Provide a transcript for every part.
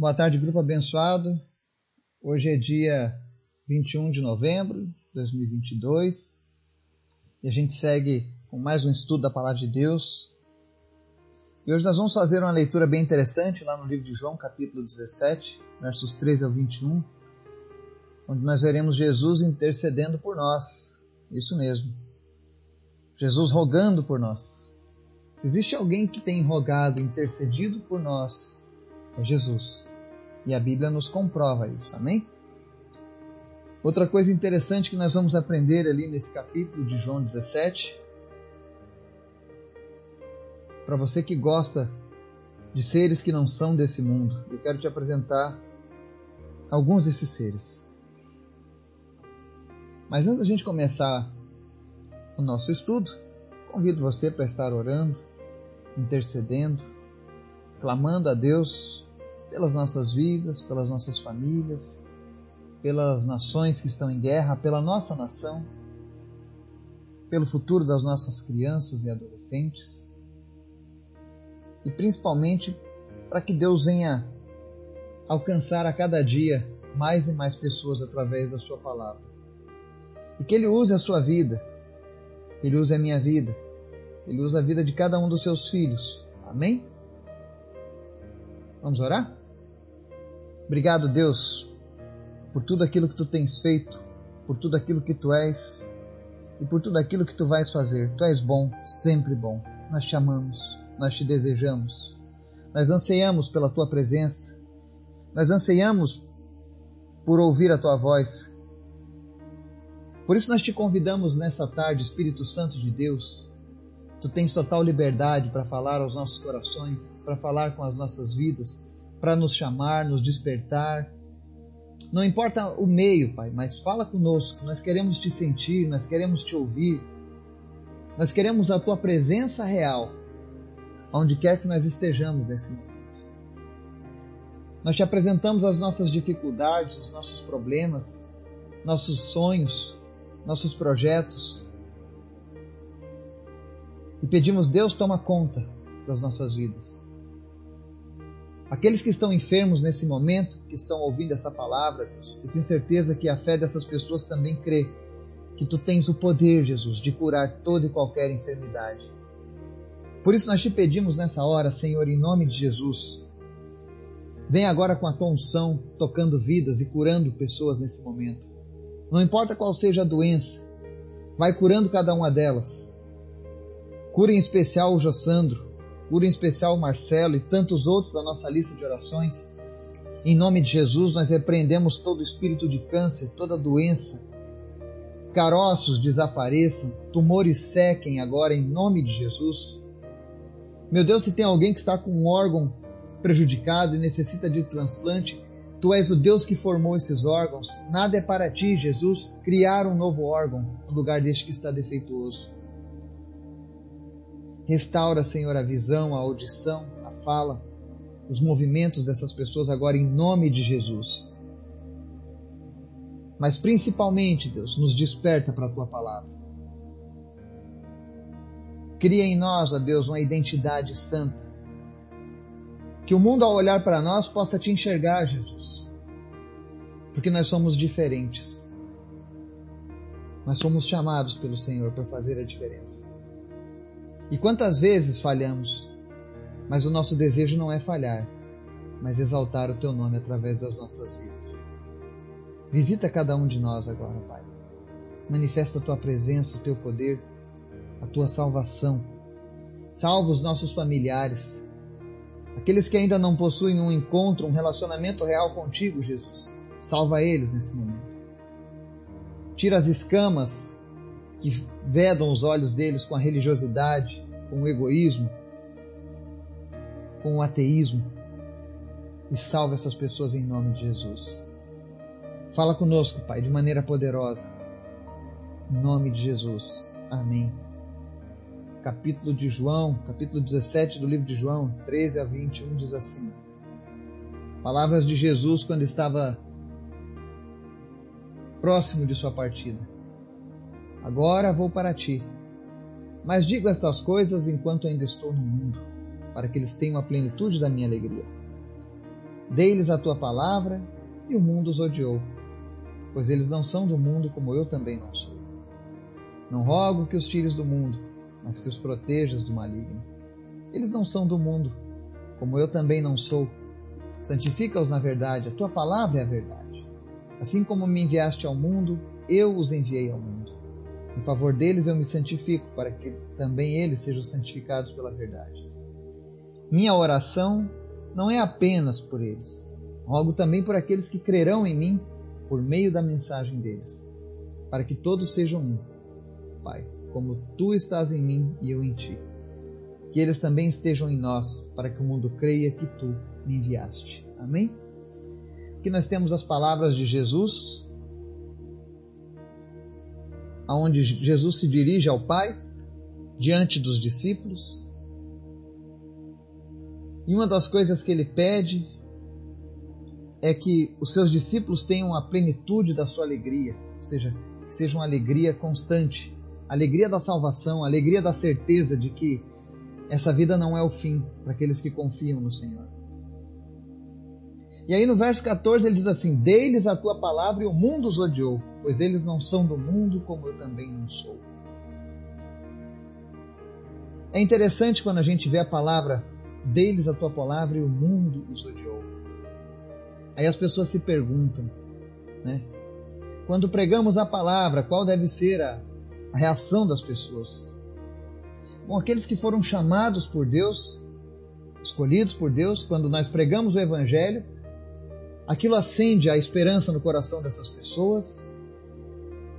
Boa tarde, grupo abençoado. Hoje é dia 21 de novembro de 2022 e a gente segue com mais um estudo da Palavra de Deus. E hoje nós vamos fazer uma leitura bem interessante lá no livro de João, capítulo 17, versos 13 ao 21, onde nós veremos Jesus intercedendo por nós. Isso mesmo. Jesus rogando por nós. Se existe alguém que tem rogado, intercedido por nós, é Jesus. E a Bíblia nos comprova isso, amém? Outra coisa interessante que nós vamos aprender ali nesse capítulo de João 17, para você que gosta de seres que não são desse mundo, eu quero te apresentar alguns desses seres. Mas antes da gente começar o nosso estudo, convido você para estar orando, intercedendo, clamando a Deus pelas nossas vidas, pelas nossas famílias, pelas nações que estão em guerra, pela nossa nação, pelo futuro das nossas crianças e adolescentes e principalmente para que Deus venha alcançar a cada dia mais e mais pessoas através da Sua palavra. E que Ele use a sua vida, Ele use a minha vida, Ele use a vida de cada um dos seus filhos. Amém? Vamos orar? Obrigado, Deus, por tudo aquilo que tu tens feito, por tudo aquilo que tu és e por tudo aquilo que tu vais fazer. Tu és bom, sempre bom. Nós te amamos, nós te desejamos. Nós anseiamos pela tua presença. Nós anseiamos por ouvir a tua voz. Por isso nós te convidamos nessa tarde, Espírito Santo de Deus. Tu tens total liberdade para falar aos nossos corações, para falar com as nossas vidas para nos chamar, nos despertar. Não importa o meio, Pai, mas fala conosco. Nós queremos te sentir, nós queremos te ouvir. Nós queremos a tua presença real, onde quer que nós estejamos nesse momento. Nós te apresentamos as nossas dificuldades, os nossos problemas, nossos sonhos, nossos projetos. E pedimos, Deus, toma conta das nossas vidas. Aqueles que estão enfermos nesse momento, que estão ouvindo essa palavra, Deus, eu tenho certeza que a fé dessas pessoas também crê que tu tens o poder, Jesus, de curar toda e qualquer enfermidade. Por isso nós te pedimos nessa hora, Senhor, em nome de Jesus, vem agora com a tua unção, tocando vidas e curando pessoas nesse momento. Não importa qual seja a doença, vai curando cada uma delas. Cura em especial o Jossandro, cura em especial o Marcelo e tantos outros da nossa lista de orações. Em nome de Jesus, nós repreendemos todo espírito de câncer, toda doença. Caroços desapareçam, tumores sequem agora em nome de Jesus. Meu Deus, se tem alguém que está com um órgão prejudicado e necessita de transplante, Tu és o Deus que formou esses órgãos. Nada é para ti, Jesus, criar um novo órgão no lugar deste que está defeituoso. Restaura, Senhor, a visão, a audição, a fala, os movimentos dessas pessoas agora em nome de Jesus. Mas principalmente, Deus, nos desperta para a tua palavra. Cria em nós, ó Deus, uma identidade santa. Que o mundo, ao olhar para nós, possa te enxergar, Jesus. Porque nós somos diferentes. Nós somos chamados pelo Senhor para fazer a diferença. E quantas vezes falhamos, mas o nosso desejo não é falhar, mas exaltar o teu nome através das nossas vidas. Visita cada um de nós agora, Pai. Manifesta a tua presença, o teu poder, a tua salvação. Salva os nossos familiares, aqueles que ainda não possuem um encontro, um relacionamento real contigo, Jesus. Salva eles nesse momento. Tira as escamas que vedam os olhos deles com a religiosidade, com o egoísmo, com o ateísmo. E salva essas pessoas em nome de Jesus. Fala conosco, Pai, de maneira poderosa. Em nome de Jesus. Amém. Capítulo de João, capítulo 17 do livro de João, 13 a 21, diz assim: Palavras de Jesus quando estava próximo de sua partida. Agora vou para ti. Mas digo estas coisas enquanto ainda estou no mundo, para que eles tenham a plenitude da minha alegria. Dei-lhes a tua palavra e o mundo os odiou, pois eles não são do mundo como eu também não sou. Não rogo que os tires do mundo, mas que os protejas do maligno. Eles não são do mundo, como eu também não sou. Santifica-os na verdade, a tua palavra é a verdade. Assim como me enviaste ao mundo, eu os enviei ao mundo. Em favor deles eu me santifico, para que também eles sejam santificados pela verdade. Minha oração não é apenas por eles. Rogo também por aqueles que crerão em mim por meio da mensagem deles, para que todos sejam um. Pai, como tu estás em mim e eu em ti. Que eles também estejam em nós, para que o mundo creia que tu me enviaste. Amém? Aqui nós temos as palavras de Jesus, aonde Jesus se dirige ao Pai diante dos discípulos e uma das coisas que ele pede é que os seus discípulos tenham a plenitude da sua alegria, ou seja, que seja uma alegria constante, alegria da salvação, alegria da certeza de que essa vida não é o fim para aqueles que confiam no Senhor. E aí no verso 14 ele diz assim: Dei-lhes a tua palavra e o mundo os odiou, pois eles não são do mundo como eu também não sou. É interessante quando a gente vê a palavra Dei-lhes a tua palavra e o mundo os odiou. Aí as pessoas se perguntam, né? Quando pregamos a palavra, qual deve ser a, a reação das pessoas? Bom, aqueles que foram chamados por Deus, escolhidos por Deus, quando nós pregamos o Evangelho, aquilo acende a esperança no coração dessas pessoas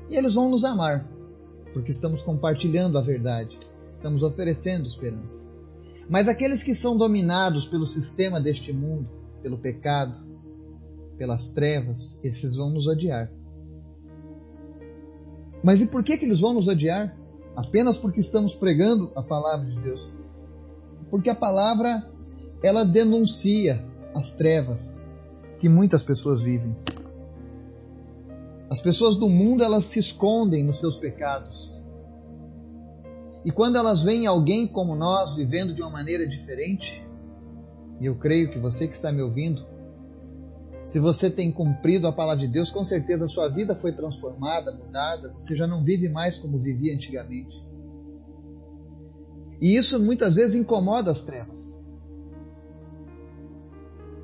e eles vão nos amar, porque estamos compartilhando a verdade, estamos oferecendo esperança. Mas aqueles que são dominados pelo sistema deste mundo, pelo pecado, pelas trevas, esses vão nos odiar. Mas e por que, que eles vão nos odiar? Apenas porque estamos pregando a palavra de Deus. Porque a palavra, ela denuncia as trevas que muitas pessoas vivem. As pessoas do mundo, elas se escondem nos seus pecados. E quando elas veem alguém como nós vivendo de uma maneira diferente, e eu creio que você que está me ouvindo, se você tem cumprido a palavra de Deus, com certeza a sua vida foi transformada, mudada, você já não vive mais como vivia antigamente. E isso muitas vezes incomoda as trevas.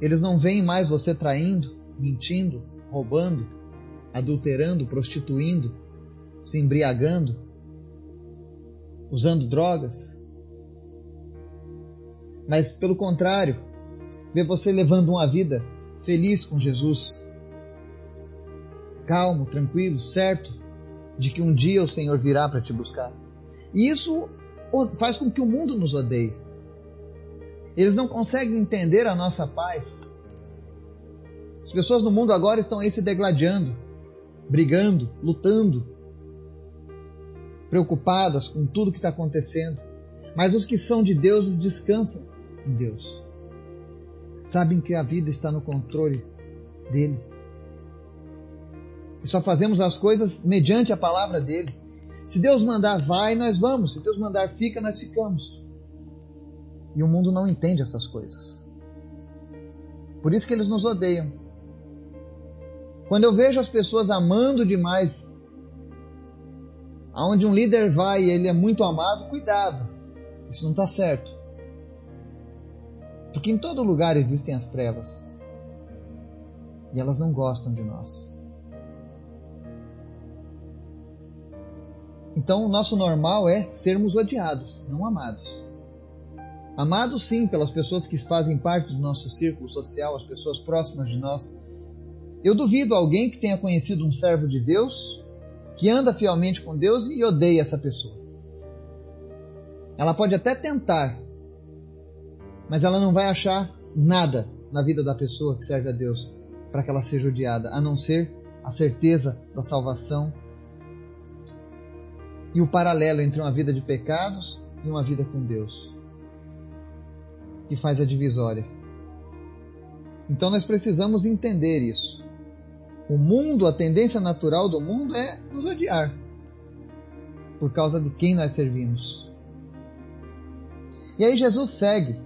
Eles não veem mais você traindo, mentindo, roubando, adulterando, prostituindo, se embriagando, usando drogas. Mas, pelo contrário, vê você levando uma vida feliz com Jesus, calmo, tranquilo, certo de que um dia o Senhor virá para te buscar. E isso faz com que o mundo nos odeie. Eles não conseguem entender a nossa paz. As pessoas no mundo agora estão aí se degladiando, brigando, lutando, preocupadas com tudo que está acontecendo. Mas os que são de Deus descansam em Deus. Sabem que a vida está no controle dele. E só fazemos as coisas mediante a palavra dele. Se Deus mandar vai, nós vamos. Se Deus mandar fica, nós ficamos. E o mundo não entende essas coisas. Por isso que eles nos odeiam. Quando eu vejo as pessoas amando demais aonde um líder vai e ele é muito amado, cuidado, isso não está certo. Porque em todo lugar existem as trevas e elas não gostam de nós. Então, o nosso normal é sermos odiados, não amados. Amados, sim, pelas pessoas que fazem parte do nosso círculo social, as pessoas próximas de nós. Eu duvido alguém que tenha conhecido um servo de Deus que anda fielmente com Deus e odeia essa pessoa. Ela pode até tentar, mas ela não vai achar nada na vida da pessoa que serve a Deus para que ela seja odiada, a não ser a certeza da salvação e o paralelo entre uma vida de pecados e uma vida com Deus, que faz a divisória. Então nós precisamos entender isso. O mundo, a tendência natural do mundo é nos odiar por causa de quem nós servimos. E aí Jesus segue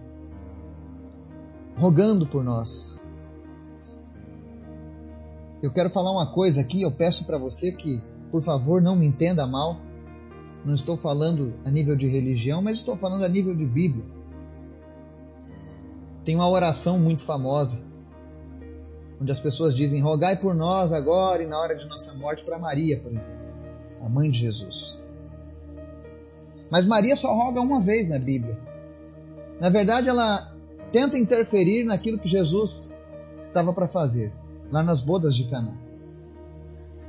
rogando por nós. Eu quero falar uma coisa aqui, eu peço para você que, por favor, não me entenda mal. Não estou falando a nível de religião, mas estou falando a nível de Bíblia. Tem uma oração muito famosa, onde as pessoas dizem: Rogai por nós agora e na hora de nossa morte para Maria, por exemplo, a mãe de Jesus. Mas Maria só roga uma vez na Bíblia. Na verdade, ela tenta interferir naquilo que Jesus estava para fazer, lá nas bodas de Caná.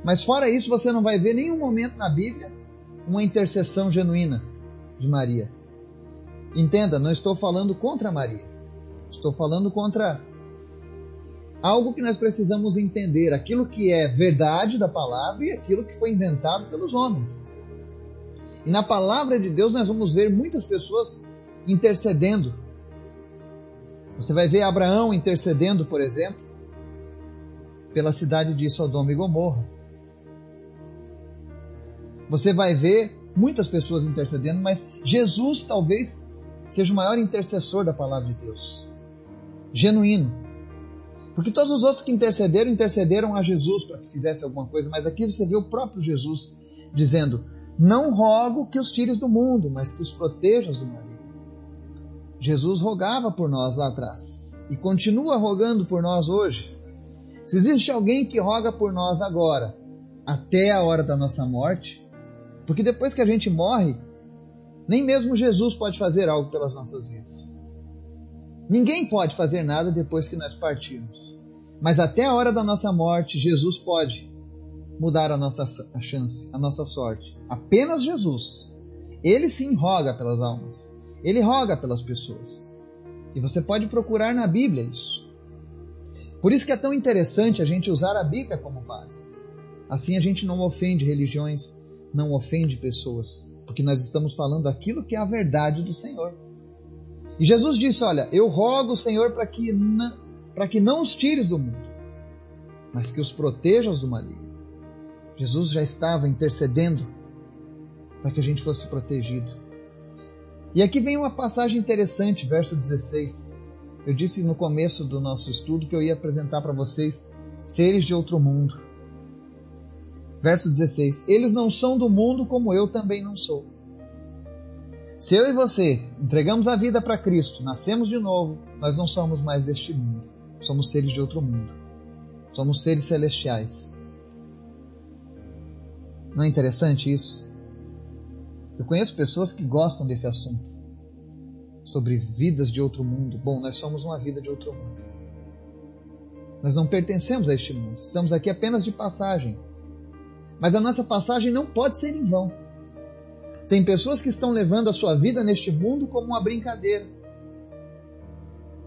Mas fora isso, você não vai ver nenhum momento na Bíblia uma intercessão genuína de Maria. Entenda, não estou falando contra Maria. Estou falando contra algo que nós precisamos entender, aquilo que é verdade da palavra e aquilo que foi inventado pelos homens. E na palavra de Deus nós vamos ver muitas pessoas intercedendo. Você vai ver Abraão intercedendo, por exemplo, pela cidade de Sodoma e Gomorra. Você vai ver muitas pessoas intercedendo, mas Jesus talvez seja o maior intercessor da palavra de Deus genuíno. Porque todos os outros que intercederam, intercederam a Jesus para que fizesse alguma coisa, mas aqui você vê o próprio Jesus dizendo: Não rogo que os tires do mundo, mas que os protejas do maligno. Jesus rogava por nós lá atrás e continua rogando por nós hoje. Se existe alguém que roga por nós agora, até a hora da nossa morte, porque depois que a gente morre, nem mesmo Jesus pode fazer algo pelas nossas vidas. Ninguém pode fazer nada depois que nós partirmos. Mas até a hora da nossa morte, Jesus pode mudar a nossa a chance, a nossa sorte. Apenas Jesus. Ele sim roga pelas almas. Ele roga pelas pessoas. E você pode procurar na Bíblia isso. Por isso que é tão interessante a gente usar a Bíblia como base. Assim a gente não ofende religiões, não ofende pessoas, porque nós estamos falando aquilo que é a verdade do Senhor. E Jesus disse: Olha, eu rogo, Senhor, para que, para que não os tires do mundo, mas que os protejas do maligno. Jesus já estava intercedendo para que a gente fosse protegido. E aqui vem uma passagem interessante, verso 16. Eu disse no começo do nosso estudo que eu ia apresentar para vocês seres de outro mundo. Verso 16: Eles não são do mundo como eu também não sou. Se eu e você entregamos a vida para Cristo, nascemos de novo, nós não somos mais deste mundo. Somos seres de outro mundo. Somos seres celestiais. Não é interessante isso? Eu conheço pessoas que gostam desse assunto. Sobre vidas de outro mundo. Bom, nós somos uma vida de outro mundo. Nós não pertencemos a este mundo. Estamos aqui apenas de passagem. Mas a nossa passagem não pode ser em vão. Tem pessoas que estão levando a sua vida neste mundo como uma brincadeira,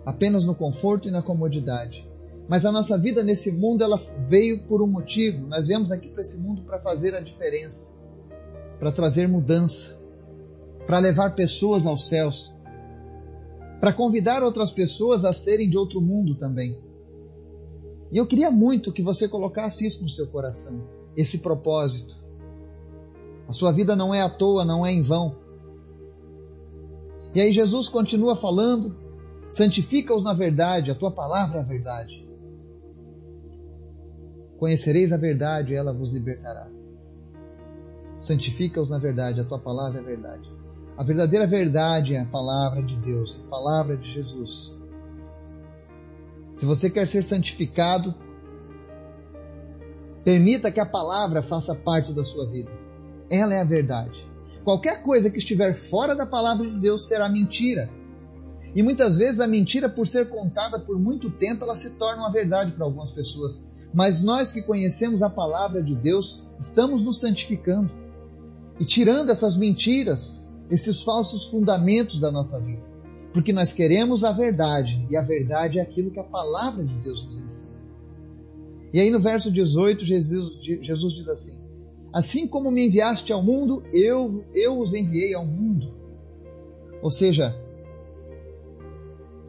apenas no conforto e na comodidade. Mas a nossa vida nesse mundo ela veio por um motivo. Nós viemos aqui para esse mundo para fazer a diferença, para trazer mudança, para levar pessoas aos céus, para convidar outras pessoas a serem de outro mundo também. E eu queria muito que você colocasse isso no seu coração, esse propósito. A sua vida não é à toa, não é em vão. E aí Jesus continua falando: santifica-os na verdade, a tua palavra é a verdade. Conhecereis a verdade ela vos libertará. Santifica-os na verdade, a tua palavra é a verdade. A verdadeira verdade é a palavra de Deus, a palavra de Jesus. Se você quer ser santificado, permita que a palavra faça parte da sua vida. Ela é a verdade. Qualquer coisa que estiver fora da palavra de Deus será mentira. E muitas vezes a mentira, por ser contada por muito tempo, ela se torna uma verdade para algumas pessoas. Mas nós que conhecemos a palavra de Deus, estamos nos santificando e tirando essas mentiras, esses falsos fundamentos da nossa vida. Porque nós queremos a verdade, e a verdade é aquilo que a palavra de Deus nos ensina. E aí no verso 18, Jesus, Jesus diz assim: Assim como me enviaste ao mundo, eu, eu os enviei ao mundo. Ou seja,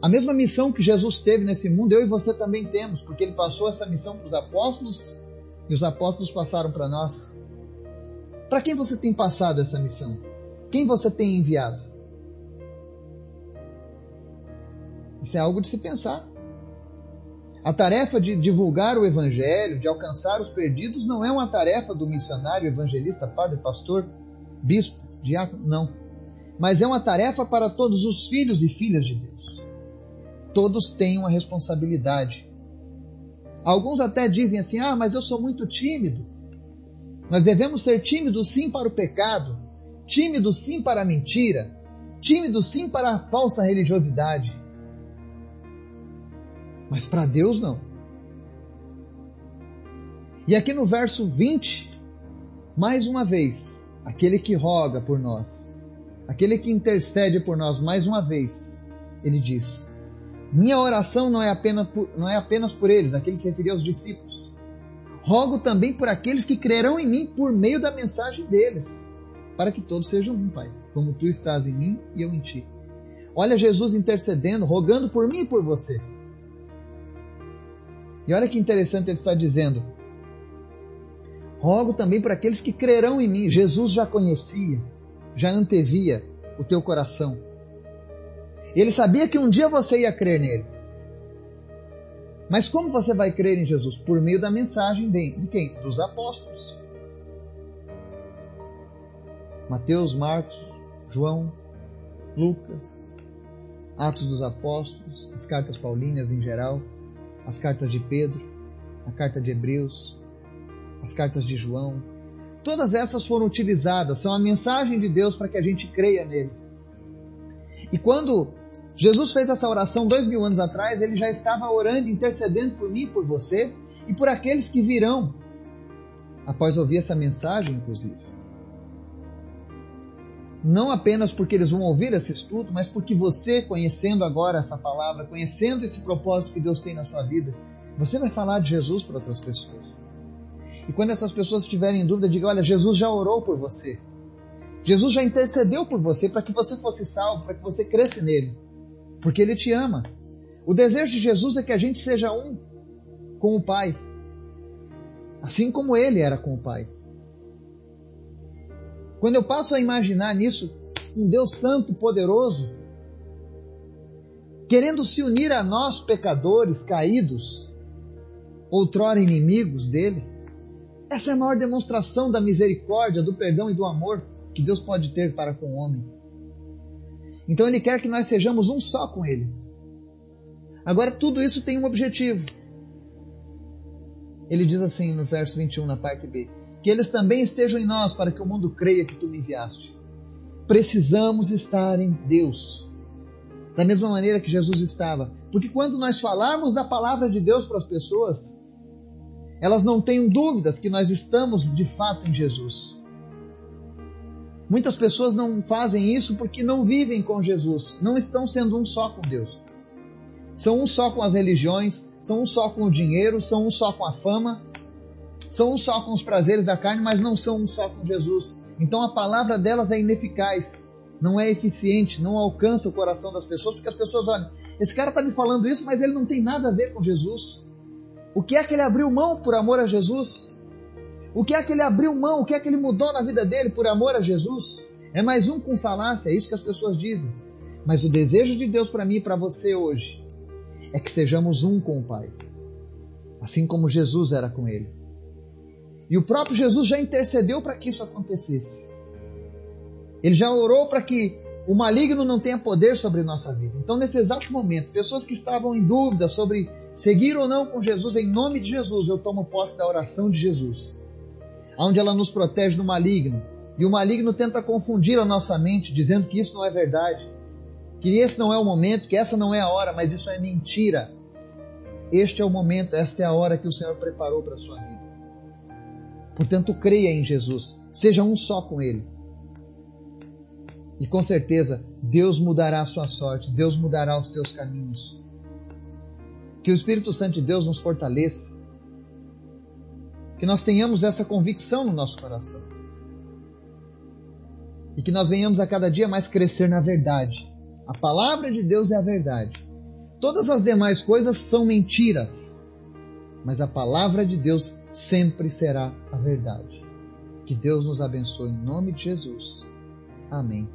a mesma missão que Jesus teve nesse mundo, eu e você também temos, porque ele passou essa missão para os apóstolos e os apóstolos passaram para nós. Para quem você tem passado essa missão? Quem você tem enviado? Isso é algo de se pensar. A tarefa de divulgar o evangelho, de alcançar os perdidos, não é uma tarefa do missionário, evangelista, padre, pastor, bispo, diácono, não. Mas é uma tarefa para todos os filhos e filhas de Deus. Todos têm uma responsabilidade. Alguns até dizem assim: ah, mas eu sou muito tímido. Nós devemos ser tímidos sim para o pecado, tímidos sim para a mentira, tímidos sim para a falsa religiosidade. Mas para Deus não. E aqui no verso 20, mais uma vez, aquele que roga por nós, aquele que intercede por nós, mais uma vez, ele diz: Minha oração não é apenas por, não é apenas por eles, aquele se referia aos discípulos. Rogo também por aqueles que crerão em mim por meio da mensagem deles, para que todos sejam um, Pai, como tu estás em mim e eu em ti. Olha Jesus intercedendo, rogando por mim e por você. E olha que interessante ele está dizendo: Rogo também por aqueles que crerão em mim. Jesus já conhecia, já antevia o teu coração. Ele sabia que um dia você ia crer nele. Mas como você vai crer em Jesus? Por meio da mensagem de, de quem? Dos apóstolos. Mateus, Marcos, João, Lucas, Atos dos Apóstolos, as cartas paulinas em geral as cartas de Pedro, a carta de Hebreus, as cartas de João. Todas essas foram utilizadas, são a mensagem de Deus para que a gente creia nele. E quando Jesus fez essa oração dois mil anos atrás, ele já estava orando, intercedendo por mim, por você e por aqueles que virão após ouvir essa mensagem, inclusive. Não apenas porque eles vão ouvir esse estudo, mas porque você, conhecendo agora essa palavra, conhecendo esse propósito que Deus tem na sua vida, você vai falar de Jesus para outras pessoas. E quando essas pessoas estiverem em dúvida, diga: olha, Jesus já orou por você. Jesus já intercedeu por você para que você fosse salvo, para que você cresça nele. Porque ele te ama. O desejo de Jesus é que a gente seja um com o Pai. Assim como ele era com o Pai. Quando eu passo a imaginar nisso, um Deus santo, poderoso, querendo se unir a nós, pecadores caídos, outrora inimigos dele, essa é a maior demonstração da misericórdia, do perdão e do amor que Deus pode ter para com o homem. Então Ele quer que nós sejamos um só com Ele. Agora, tudo isso tem um objetivo. Ele diz assim no verso 21, na parte B: que eles também estejam em nós, para que o mundo creia que tu me enviaste. Precisamos estar em Deus, da mesma maneira que Jesus estava. Porque quando nós falarmos da palavra de Deus para as pessoas, elas não tenham dúvidas que nós estamos de fato em Jesus. Muitas pessoas não fazem isso porque não vivem com Jesus, não estão sendo um só com Deus. São um só com as religiões, são um só com o dinheiro, são um só com a fama, são um só com os prazeres da carne, mas não são um só com Jesus. Então a palavra delas é ineficaz, não é eficiente, não alcança o coração das pessoas, porque as pessoas olham, esse cara está me falando isso, mas ele não tem nada a ver com Jesus. O que é que ele abriu mão por amor a Jesus? O que é que ele abriu mão? O que é que ele mudou na vida dele por amor a Jesus? É mais um com falácia, é isso que as pessoas dizem. Mas o desejo de Deus para mim e para você hoje é que sejamos um com o Pai, assim como Jesus era com ele. E o próprio Jesus já intercedeu para que isso acontecesse. Ele já orou para que o maligno não tenha poder sobre nossa vida. Então, nesse exato momento, pessoas que estavam em dúvida sobre seguir ou não com Jesus, em nome de Jesus, eu tomo posse da oração de Jesus, onde ela nos protege do maligno. E o maligno tenta confundir a nossa mente, dizendo que isso não é verdade, que esse não é o momento, que essa não é a hora, mas isso é mentira. Este é o momento, esta é a hora que o Senhor preparou para a sua vida. Portanto, creia em Jesus, seja um só com Ele. E com certeza, Deus mudará a sua sorte, Deus mudará os teus caminhos. Que o Espírito Santo de Deus nos fortaleça. Que nós tenhamos essa convicção no nosso coração. E que nós venhamos a cada dia mais crescer na verdade. A palavra de Deus é a verdade. Todas as demais coisas são mentiras. Mas a palavra de Deus sempre será a verdade. Que Deus nos abençoe em nome de Jesus. Amém.